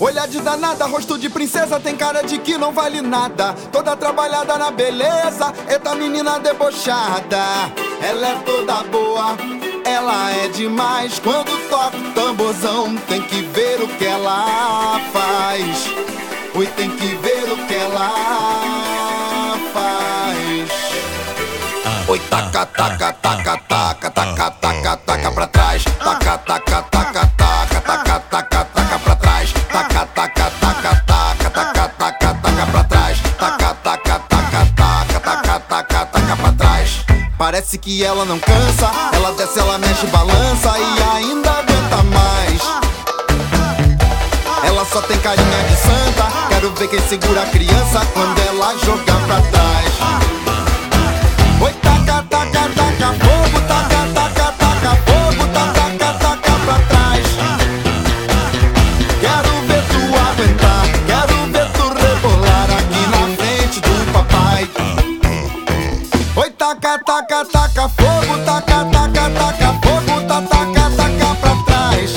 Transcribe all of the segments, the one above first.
Olhar de danada, rosto de princesa, tem cara de que não vale nada. Toda trabalhada na beleza, eita menina debochada. Ela é toda boa, ela é demais. Quando toca o tamborzão, tem que ver o que ela faz. Oi, tem que ver o que ela faz. Oi, taca, taca, taca, taca, taca, taca, taca pra trás. Taca, taca, taca, taca, taca, Parece que ela não cansa, ela desce, ela mexe, balança e ainda aguenta mais. Ela só tem carinha de santa. Quero ver quem segura a criança quando ela jogar pra trás. Taca, taca, taca fogo, taca, taca, taca fogo, taca, taca, taca pra trás.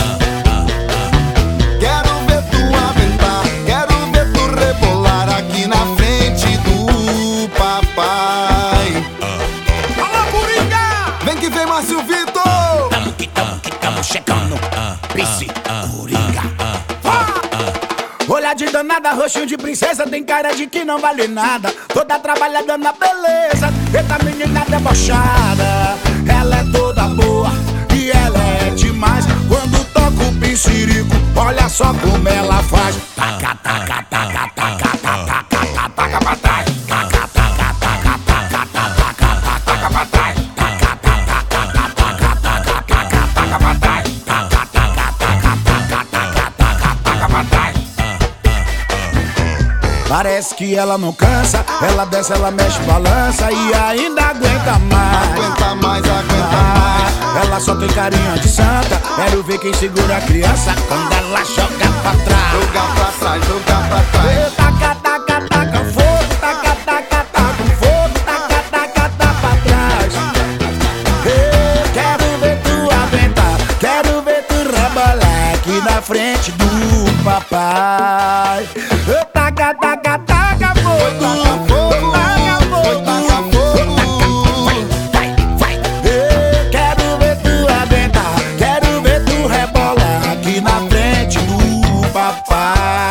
Quero ver tu aguentar, quero ver tu rebolar aqui na frente do papai. Alô, Coringa! Vem que vem, Márcio Vitor! Tamo que tamo que tamo chegando. Pisse, de danada, roxinho de princesa, tem cara de que não vale nada. Toda trabalhada na beleza, eita menina debochada. Ela é toda boa e ela é demais. Quando toca o pincirico, olha só como ela faz. Parece que ela não cansa, ela desce, ela mexe, balança e ainda aguenta mais. Aguenta mais, aguenta mais. Ela só tem carinha de santa. Quero ver quem segura a criança quando ela joga pra trás. Joga pra trás, joga pra trás. Taca, taca, taca, fogo, taca, taca, taca, fogo, taca, taca, taca pra trás. Eu quero ver tu aguentar, quero ver tu rebolar aqui na frente do papai. Eu taca, taca. Ah.